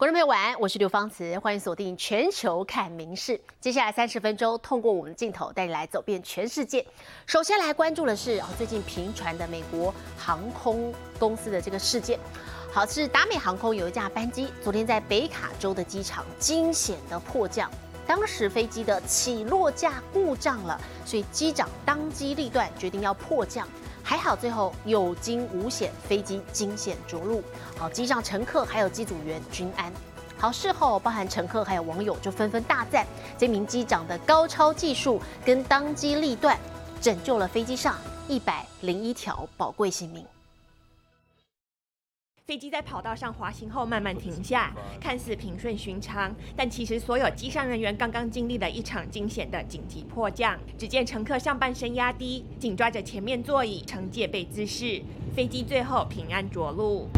观众朋友晚安，我是刘芳慈，欢迎锁定全球看名事。接下来三十分钟，通过我们的镜头带你来走遍全世界。首先来关注的是，最近频传的美国航空公司的这个事件。好，是达美航空有一架班机，昨天在北卡州的机场惊险的迫降，当时飞机的起落架故障了，所以机长当机立断，决定要迫降。还好，最后有惊无险，飞机惊险着陆。好，机上乘客还有机组员均安。好，事后包含乘客还有网友就纷纷大赞这名机长的高超技术跟当机立断，拯救了飞机上一百零一条宝贵性命。飞机在跑道上滑行后慢慢停下，看似平顺寻常，但其实所有机上人员刚刚经历了一场惊险的紧急迫降。只见乘客上半身压低，紧抓着前面座椅呈戒备姿势，飞机最后平安着陆。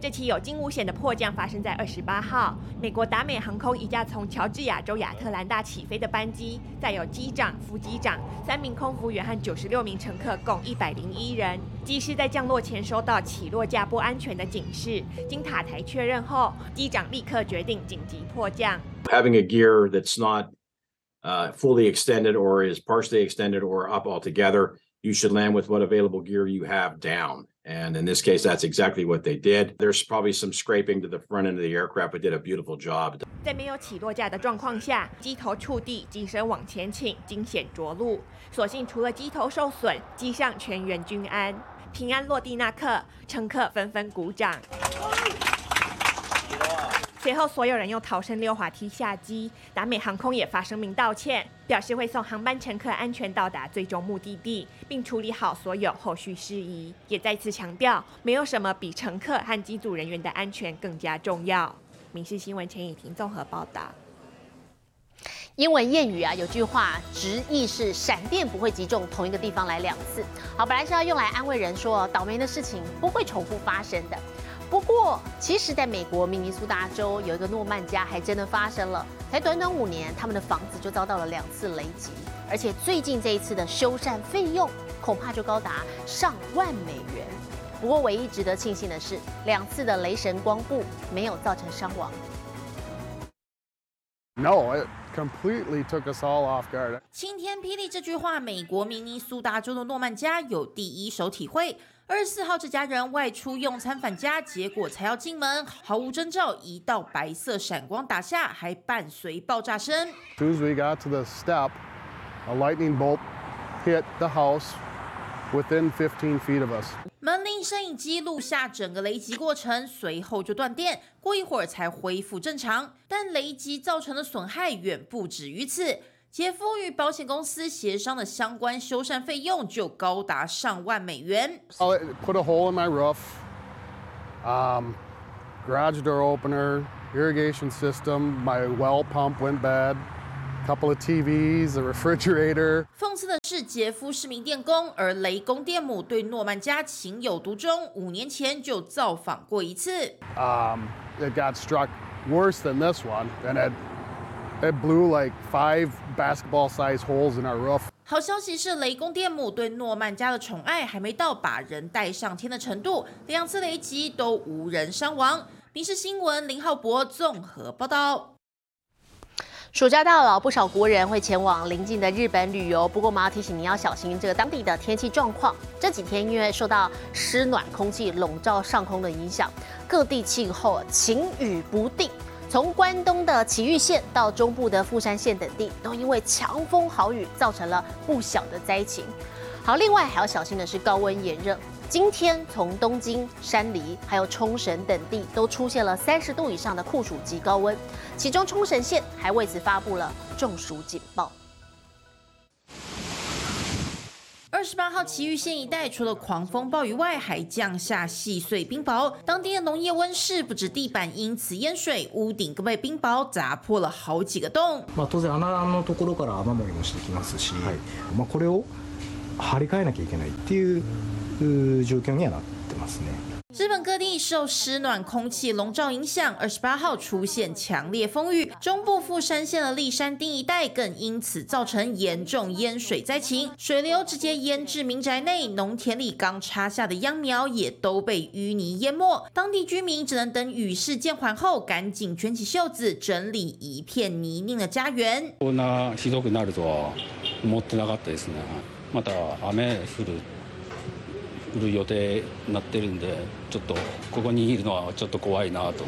这起有惊无险的迫降发生在二十八号，美国达美航空一架从乔治亚州亚特兰大起飞的班机，载有机长、副机长、三名空服员和九十六名乘客，共一百零一人。机师在降落前收到起落架不安全的警示，经塔台确认后，机长立刻决定紧急迫降。Having a gear that's not uh, fully extended or is partially extended or up altogether, you should land with what available gear you have down. And in this case, that's exactly what they did. There's probably some scraping to the front end of the aircraft, but did a beautiful job. 在没有起落架的状况下，机头触地，机身往前倾，惊险着陆。所幸除了机头受损，机上全员均安。平安落地那刻，乘客纷纷鼓掌。 随后，所有人用逃生溜滑梯下机。达美航空也发声明道歉，表示会送航班乘客安全到达最终目的地，并处理好所有后续事宜。也再次强调，没有什么比乘客和机组人员的安全更加重要。民事新闻陈以婷综合报道。英文谚语啊，有句话直译是“闪电不会击中同一个地方来两次”。好，本来是要用来安慰人说倒霉的事情不会重复发生的。不过，其实在美国明尼苏达州有一个诺曼家，还真的发生了。才短短五年，他们的房子就遭到了两次雷击，而且最近这一次的修缮费用恐怕就高达上万美元。不过，唯一值得庆幸的是，两次的雷神光顾没有造成伤亡。No, it completely took us all off guard. 晴天霹雳这句话，美国明尼苏达州的诺曼家有第一手体会。二十四号，这家人外出用餐返家，结果才要进门，毫无征兆，一道白色闪光打下，还伴随爆炸声。As we got to the step, a lightning bolt hit the house within 15 feet of us. 门铃摄影机录下整个雷击过程，随后就断电，过一会儿才恢复正常。但雷击造成的损害远不止于此。杰夫与保险公司协商的相关修缮费用就高达上万美元。Oh, put a hole in my roof. Um, garage door opener, irrigation system, my well pump went bad. Couple of TVs, a refrigerator. 讽刺的是，杰夫是名电工，而雷公电母对诺曼家情有独钟，五年前就造访过一次。Um, it got struck worse than this one, and it it blew like five basketball-sized holes in our roof. 好消息是，雷公电母对诺曼家的宠爱还没到把人带上天的程度，两次雷击都无人伤亡。民事新闻林浩博综合报道。暑假到了，不少国人会前往邻近的日本旅游。不过，我们要提醒您要小心这个当地的天气状况。这几天因为受到湿暖空气笼罩上空的影响，各地气候晴雨不定。从关东的崎玉县到中部的富山县等地，都因为强风豪雨造成了不小的灾情。好，另外还要小心的是高温炎热。今天从东京、山梨还有冲绳等地都出现了三十度以上的酷暑级高温，其中冲绳县还为此发布了中暑警报。十八号，奇玉县一带除了狂风暴雨外，还降下细碎冰雹。当地的农业温室不止地板因此淹水，屋顶更被冰雹砸破了好几个洞。まあ当然穴のところから雨漏りもしてきますし、まあこれを張り替えなきゃいけないっていう状況にはなってますね。 日本各地受湿暖空气笼罩影响，二十八号出现强烈风雨，中部富山县的立山町一带更因此造成严重淹水灾情，水流直接淹至民宅内，农田里刚插下的秧苗也都被淤泥淹没，当地居民只能等雨势渐缓后，赶紧卷起袖子整理一片泥泞的家园。こんなひどくなるとは思ってなかったですね。また雨降る 売る予定になってるんで、ちょっとここにいるのはちょっと怖いなと。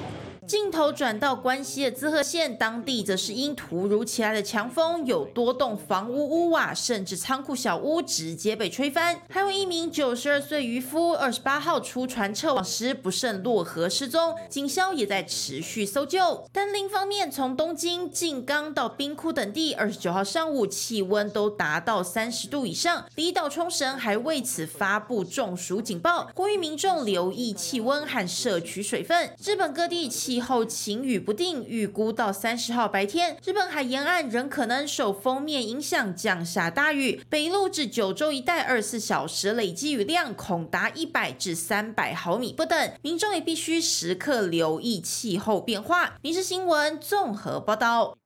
镜头转到关西的滋贺县，当地则是因突如其来的强风，有多栋房屋屋瓦甚至仓库小屋直接被吹翻，还有一名九十二岁渔夫，二十八号出船撤网时不慎落河失踪，警消也在持续搜救。但另一方面，从东京、静冈到冰库等地，二十九号上午气温都达到三十度以上，离岛冲绳还为此发布中暑警报，呼吁民众留意气温和摄取水分。日本各地气后晴雨不定，预估到三十号白天，日本海沿岸仍可能受封面影响降下大雨，北陆至九州一带二十四小时累积雨量恐达一百至三百毫米不等，民众也必须时刻留意气候变化。《民事新闻》综合报道。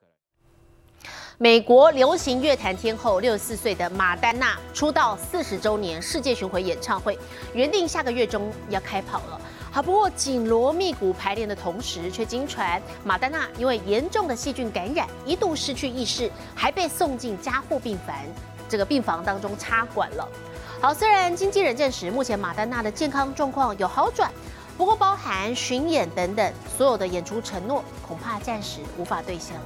美国流行乐坛天后六十四岁的马丹娜出道四十周年世界巡回演唱会，原定下个月中要开跑了。好，不过紧锣密鼓排练的同时，却经传马丹娜因为严重的细菌感染，一度失去意识，还被送进加护病房这个病房当中插管了。好，虽然经纪人证实目前马丹娜的健康状况有好转，不过包含巡演等等所有的演出承诺，恐怕暂时无法兑现了。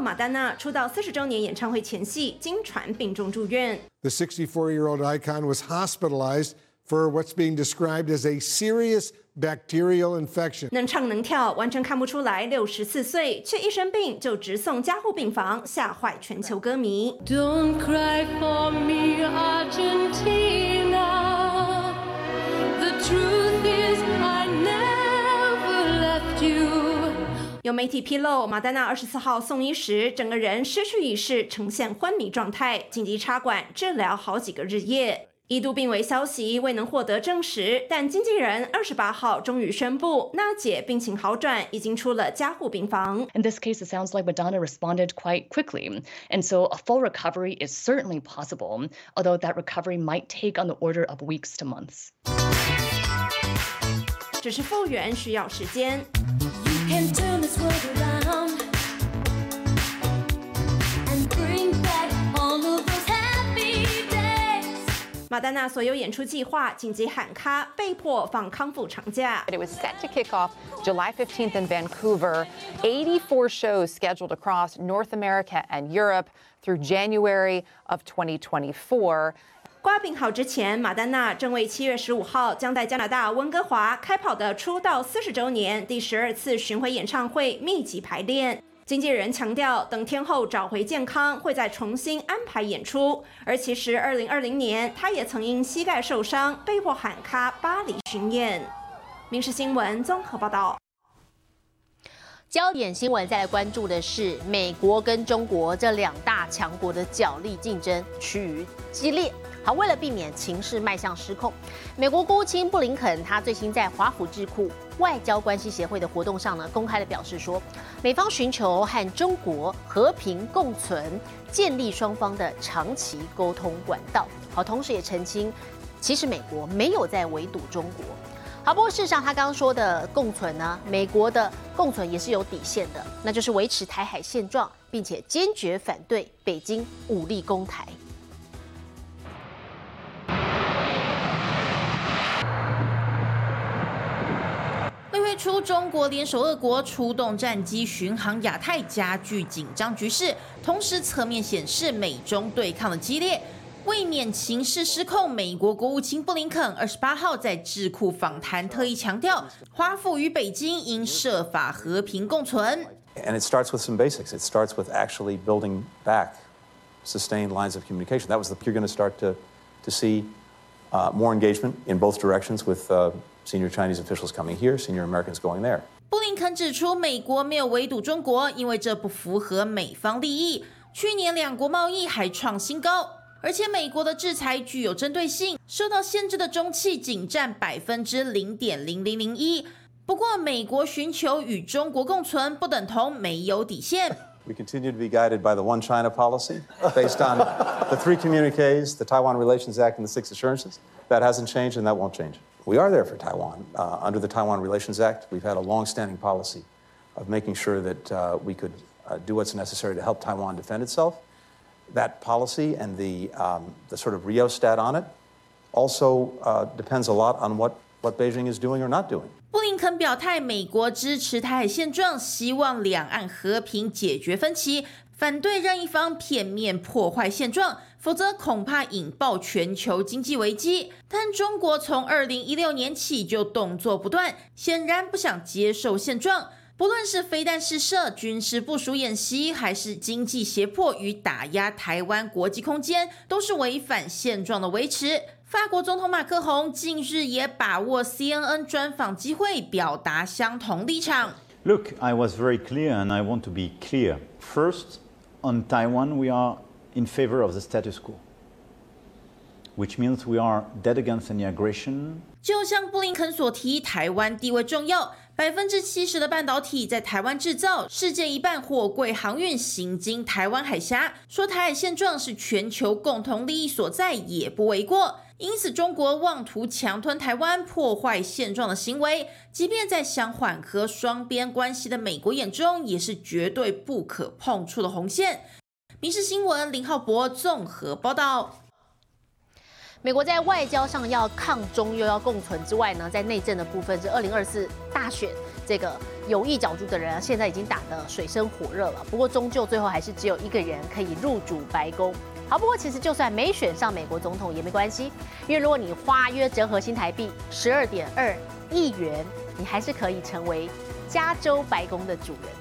马丹娜出道四十周年演唱会前夕，经传病重住院。The 64 year old icon was hospitalized for what's being described as a serious bacterial infection. 能唱能跳，完全看不出来六十四岁，却一生病就直送加护病房，吓坏全球歌迷。Don't cry for me, 有媒体披露，马丹娜二十四号送医时，整个人失去意识，呈现昏迷状态，紧急插管治疗好几个日夜。一度病危消息未能获得证实，但经纪人二十八号终于宣布，娜姐病情好转，已经出了加护病房。In this case, it sounds like Madonna responded quite quickly. And so a full recovery is certainly possible, although that recovery might take on the order of weeks to months. 只是复原需要时间。You can this world around and bring back all of those happy days. 马丹娜所有演出计划紧急喊卡，被迫放康复长假。 It was set to kick off July 15th in Vancouver. 84 shows scheduled across North America and Europe through January of 2024. 瓜病好之前，马丹娜正为七月十五号将在加拿大温哥华开跑的出道四十周年第十二次巡回演唱会密集排练。经纪人强调，等天后找回健康，会再重新安排演出。而其实，二零二零年，她也曾因膝盖受伤被迫喊卡巴黎巡演。民事新闻综合报道。焦点新闻在关注的是美国跟中国这两大强国的角力竞争趋于激烈。好，为了避免情势迈向失控，美国国务卿布林肯他最新在华府智库外交关系协会的活动上呢，公开的表示说，美方寻求和中国和平共存，建立双方的长期沟通管道。好，同时也澄清，其实美国没有在围堵中国。好，不过事实上，他刚刚说的共存呢，美国的共存也是有底线的，那就是维持台海现状，并且坚决反对北京武力攻台。月初，中国联手俄国出动战机巡航亚太，加剧紧张局势。同时，侧面显示美中对抗的激烈。为免情势失控，美国国务卿布林肯二十八号在智库访谈特意强调，华府与北京应设法和平共存。And it starts with some basics. It starts with actually building back sustained lines of communication. That was the you're going to start to to see uh, more engagement in both directions with uh, senior Chinese officials coming here, senior Americans going there. 布林肯指出，美国没有围堵中国，因为这不符合美方利益。去年两国贸易还创新高，而且美国的制裁具有针对性，受到限制的中企仅占百分之零点零零零一。不过，美国寻求与中国共存，不等同没有底线。 We continue to be guided by the One China policy based on the three communiques, the Taiwan Relations Act, and the six assurances. That hasn't changed and that won't change. We are there for Taiwan. Uh, under the Taiwan Relations Act, we've had a long-standing policy of making sure that uh, we could uh, do what's necessary to help Taiwan defend itself. That policy and the, um, the sort of rheostat on it also uh, depends a lot on what, what Beijing is doing or not doing. 布林肯表态，美国支持台海现状，希望两岸和平解决分歧，反对任一方片面破坏现状， 否则恐怕引爆全球经济危机。但中国从二零一六年起就动作不断，显然不想接受现状。不论是飞弹试射、军事部署演习，还是经济胁迫与打压台湾国际空间，都是违反现状的维持。法国总统马克宏近日也把握 CNN 专访机会，表达相同立场。Look, I was very clear and I want to be clear. First, on Taiwan, we are in favor of the status quo, which means we are dead against any aggression. 就像布林肯所提，台湾地位重要，百分之七十的半导体在台湾制造，世界一半货柜航运行经台湾海峡。说台海现状是全球共同利益所在，也不为过。因此，中国妄图强吞台湾、破坏现状的行为，即便在想缓和双边关系的美国眼中，也是绝对不可碰触的红线。民事新闻林浩博综合报道。美国在外交上要抗中又要共存之外呢，在内政的部分是二零二四大选，这个有意角逐的人啊，现在已经打得水深火热了。不过终究最后还是只有一个人可以入主白宫。好，不过其实就算没选上美国总统也没关系，因为如果你花约折合新台币十二点二亿元，你还是可以成为加州白宫的主人。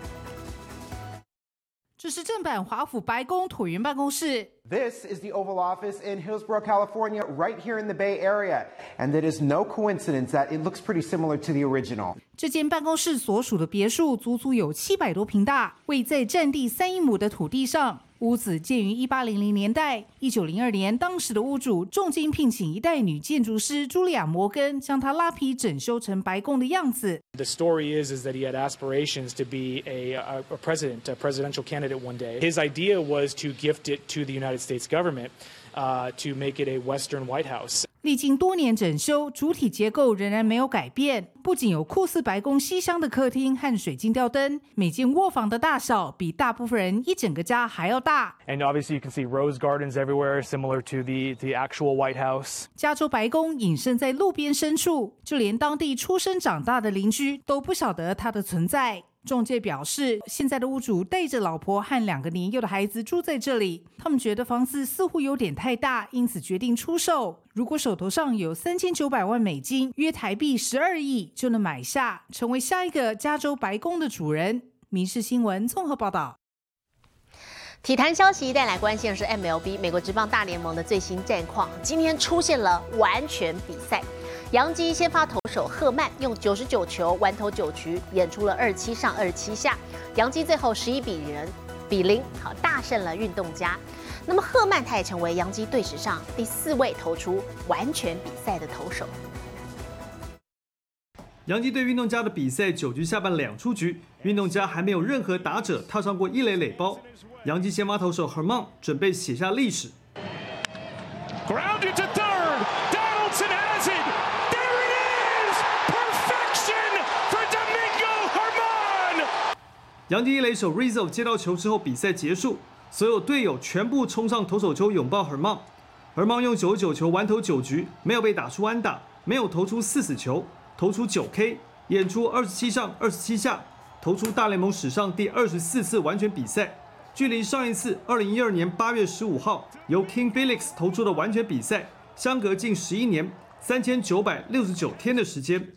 这是正版华府白宫椭圆办公室。This is the Oval Office in Hillsborough, California, right here in the Bay Area. And it is no coincidence that it looks pretty similar to the original. 这间办公室所属的别墅足足有七百多平大，位在占地三英亩的土地上。屋子建于一八零零年代，一九零二年，当时的屋主重金聘请一代女建筑师茱莉亚·摩根，将它拉皮整修成白宫的样子。The story is is that he had aspirations to be a, a, president, a presidential candidate one day. His idea was to gift it to the United States government to make it a Western White House. 历经多年整修，主体结构仍然没有改变。不仅有酷似白宫西厢的客厅和水晶吊灯，每间卧房的大小比大部分人一整个家还要大。And obviously, you can see rose gardens everywhere, similar to the, the actual White House. 加州白宫隐身在路边深处，就连当地出生长大的邻居都不晓得它的存在。中介表示，现在的屋主带着老婆和两个年幼的孩子住在这里，他们觉得房子似乎有点太大，因此决定出售。如果手头上有三千九百万美金，约台币十二亿，就能买下，成为下一个加州白宫的主人。民事新闻综合报道。体坛消息带来关心的是 MLB 美国职棒大联盟的最新战况，今天出现了完全比赛。洋基先发投手赫曼用九十九球完投九局，演出了二七上二七下，杨基最后十一比零比零好大胜了运动家。那么赫曼他也成为洋基队史上第四位投出完全比赛的投手。洋基对运动家的比赛九局下半两出局，运动家还没有任何打者踏上过一垒垒包。洋基先发投手 Herman 准备写下历史。Grounded to 杨迪一垒手 Rizzo 接到球之后，比赛结束，所有队友全部冲上投手丘拥抱 Herman。Herman 用九十九球完投九局，没有被打出安打，没有投出四死球，投出九 K，演出二十七上二十七下，投出大联盟史上第二十四次完全比赛。距离上一次二零一二年八月十五号由 King Felix 投出的完全比赛，相隔近十一年三千九百六十九天的时间。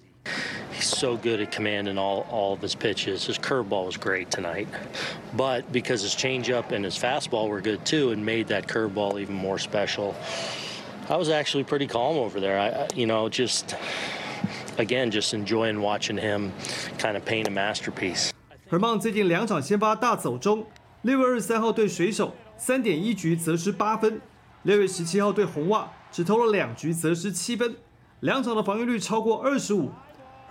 He's so good at commanding all, all of his pitches. His curveball was great tonight. But because his changeup and his fastball were good too and made that curveball even more special, I was actually pretty calm over there. I, I you know, just again, just enjoying watching him kind of paint a masterpiece. 何棒最近两场先发大走中，六月二十三号对水手三点一局则失八分，六月十七号对红袜只投了两局则失七分，两场的防御率超过二十五。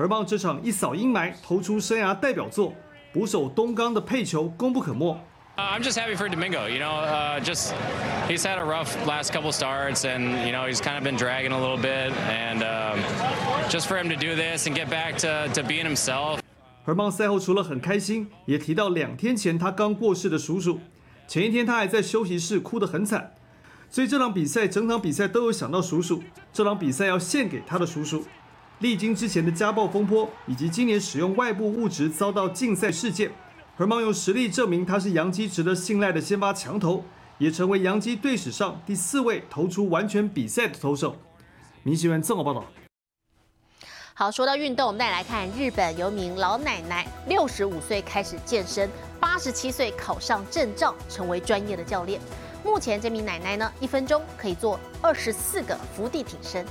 何棒这场一扫阴霾，投出生涯代表作，捕手东冈的配球功不可没。Uh, I'm just happy for Domingo. You know, uh, just he's had a rough last couple starts, and you know he's kind of been dragging a little bit, and um, just for him to do this and get back to, to being himself. 而棒赛后除了很开心，也提到两天前他刚过世的叔叔，前一天他还在休息室哭得很惨，所以这场比赛整场比赛都有想到叔叔，这场比赛要献给他的叔叔。历经之前的家暴风波，以及今年使用外部物质遭到禁赛事件，何棒用实力证明他是洋基值得信赖的先发强投，也成为洋基队史上第四位投出完全比赛的投手。明新闻综合报道。好，说到运动，我们再来看日本有名老奶奶，六十五岁开始健身，八十七岁考上证照，成为专业的教练。目前这名奶奶呢，一分钟可以做二十四个伏地挺身。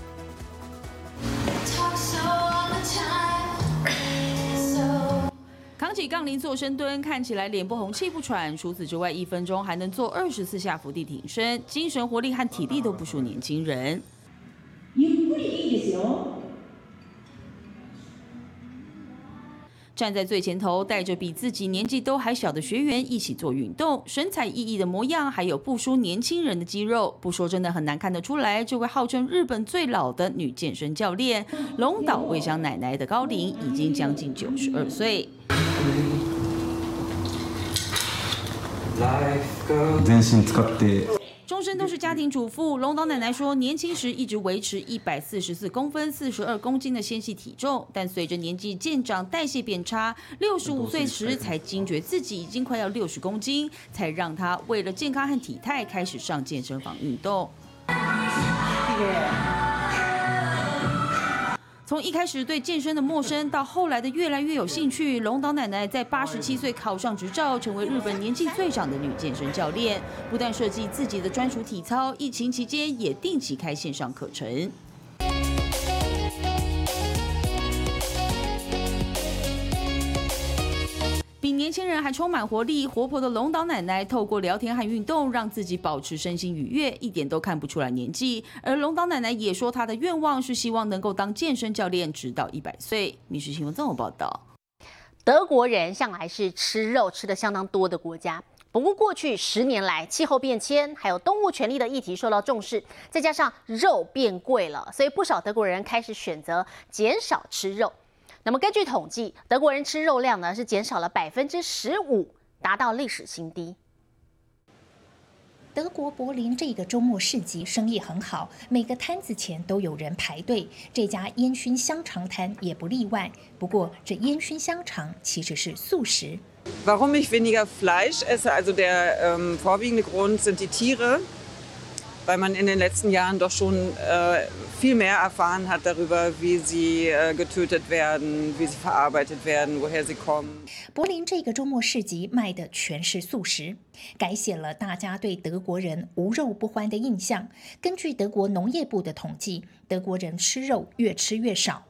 扛起杠铃做深蹲，看起来脸不红气不喘。除此之外，一分钟还能做二十四下伏地挺身，精神活力和体力都不输年轻人。站在最前头，带着比自己年纪都还小的学员一起做运动，神采奕奕的模样，还有不输年轻人的肌肉，不说真的很难看得出来，这位号称日本最老的女健身教练龙岛卫香奶奶的高龄已经将近九十二岁。全身使って终身都是家庭主妇，龙岛奶奶说，年轻时一直维持一百四十四公分、四十二公斤的纤细体重，但随着年纪渐长，代谢变差，六十五岁时才惊觉自己已经快要六十公斤，才让她为了健康和体态开始上健身房运动。从一开始对健身的陌生，到后来的越来越有兴趣，龙岛奶奶在八十七岁考上执照，成为日本年纪最长的女健身教练。不但设计自己的专属体操，疫情期间也定期开线上课程。年轻人还充满活力、活泼的龙岛奶奶，透过聊天和运动，让自己保持身心愉悦，一点都看不出来年纪。而龙岛奶奶也说，她的愿望是希望能够当健身教练，直到一百岁。民事新闻这么报道。德国人向来是吃肉吃的相当多的国家，不过过去十年来，气候变迁还有动物权利的议题受到重视，再加上肉变贵了，所以不少德国人开始选择减少吃肉。那么根据统计，德国人吃肉量呢是减少了百分之十五，达到历史新低。德国柏林这个周末市集生意很好，每个摊子前都有人排队。这家烟熏香肠摊也不例外。不过，这烟熏香肠其实是素食。Warum ich weniger Fleisch esse, also der ähm, vorwiegende Grund sind die Tiere, 柏林这个周末市集卖的全是素食，改写了大家对德国人无肉不欢的印象。根据德国农业部的统计，德国人吃肉越吃越少。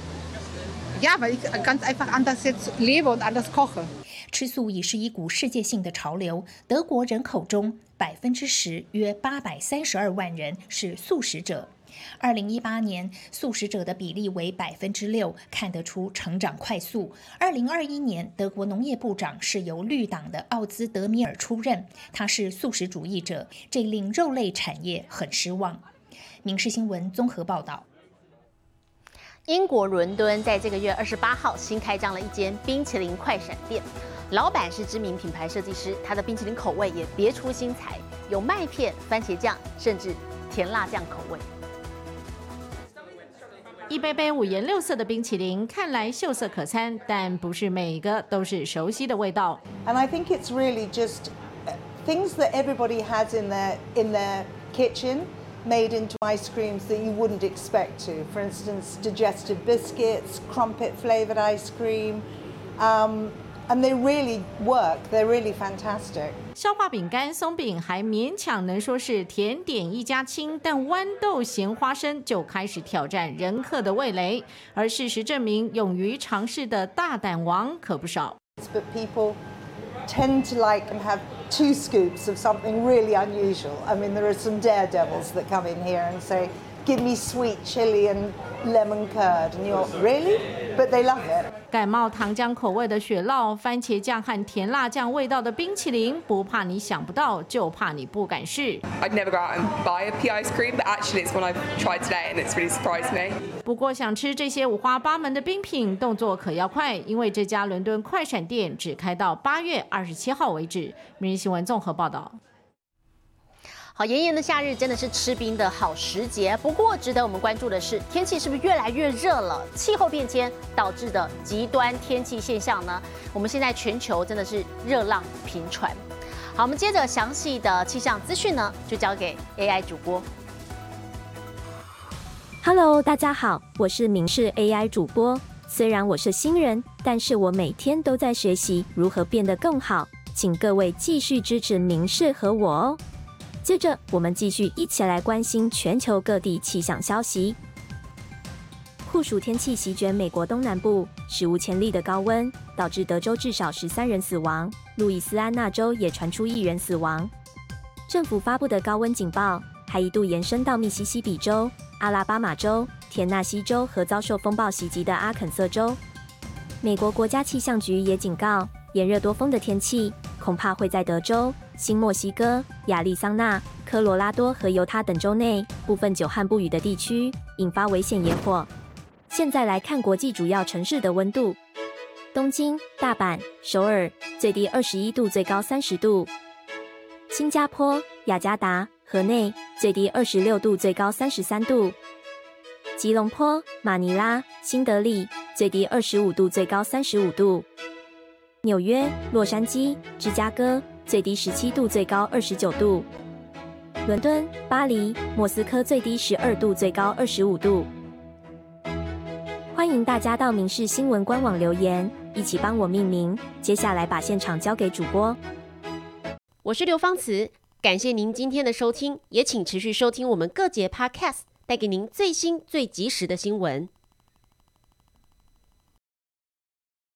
吃素已是一股世界性的潮流。德国人口中百分之十，约八百三十二万人是素食者。二零一八年，素食者的比例为百分之六，看得出成长快速。二零二一年，德国农业部长是由绿党的奥兹德米尔出任，他是素食主义者，这令肉类产业很失望。民视新闻综合报道。英国伦敦在这个月二十八号新开张了一间冰淇淋快闪店，老板是知名品牌设计师，他的冰淇淋口味也别出心裁，有麦片、番茄酱，甚至甜辣酱口味。一杯杯五颜六色的冰淇淋，看来秀色可餐，但不是每个都是熟悉的味道。And I think it's really just uh, things that everybody has in their in their kitchen made into ice creams that you wouldn't expect to. For instance, digestive biscuits, crumpet flavored ice cream. Um, and they really work. They're really fantastic. 消化饼干、松饼还勉强能说是甜点一家亲，但豌豆咸花生就开始挑战人客的味蕾。而事实证明，勇于尝试的大胆王可不少。 But people tend to like and have two scoops of something really unusual. I mean, there are some daredevils that come in here and say, give me sweet chili and lemon curd. And you're, really? But they love it. 感冒糖浆口味的雪酪、番茄酱和甜辣酱味道的冰淇淋，不怕你想不到，就怕你不敢试。I'd never go out and buy a pea ice cream, but actually it's one I've tried today and it's really surprised me. 不过想吃这些五花八门的冰品，动作可要快，因为这家伦敦快闪店只开到八月二十七号为止。每日新闻综合报道。炎炎的夏日真的是吃冰的好时节。不过，值得我们关注的是，天气是不是越来越热了？气候变迁导致的极端天气现象呢？我们现在全球真的是热浪频传。好，我们接着详细的气象资讯呢，就交给 AI 主播。Hello，大家好，我是明视 AI 主播。虽然我是新人，但是我每天都在学习如何变得更好。请各位继续支持明视和我哦。接着，我们继续一起来关心全球各地气象消息。酷暑天气席卷美国东南部，史无前例的高温导致德州至少十三人死亡，路易斯安那州也传出一人死亡。政府发布的高温警报还一度延伸到密西西比州、阿拉巴马州、田纳西州和遭受风暴袭击的阿肯色州。美国国家气象局也警告，炎热多风的天气恐怕会在德州、新墨西哥、亚利桑那、科罗拉多和犹他等州内部分久旱不雨的地区引发危险野火。现在来看国际主要城市的温度：东京、大阪、首尔最低二十一度，最高三十度；新加坡、雅加达、河内最低二十六度，最高三十三度；吉隆坡、马尼拉、新德里最低二十五度，最高三十五度；纽约、洛杉矶、芝加哥最低十七度，最高二十九度；伦敦、巴黎、莫斯科最低十二度，最高二十五度。欢迎大家到民事新闻官网留言，一起帮我命名。接下来把现场交给主播。我是刘芳慈，感谢您今天的收听，也请持续收听我们各节 Podcast，带给您最新最及时的新闻。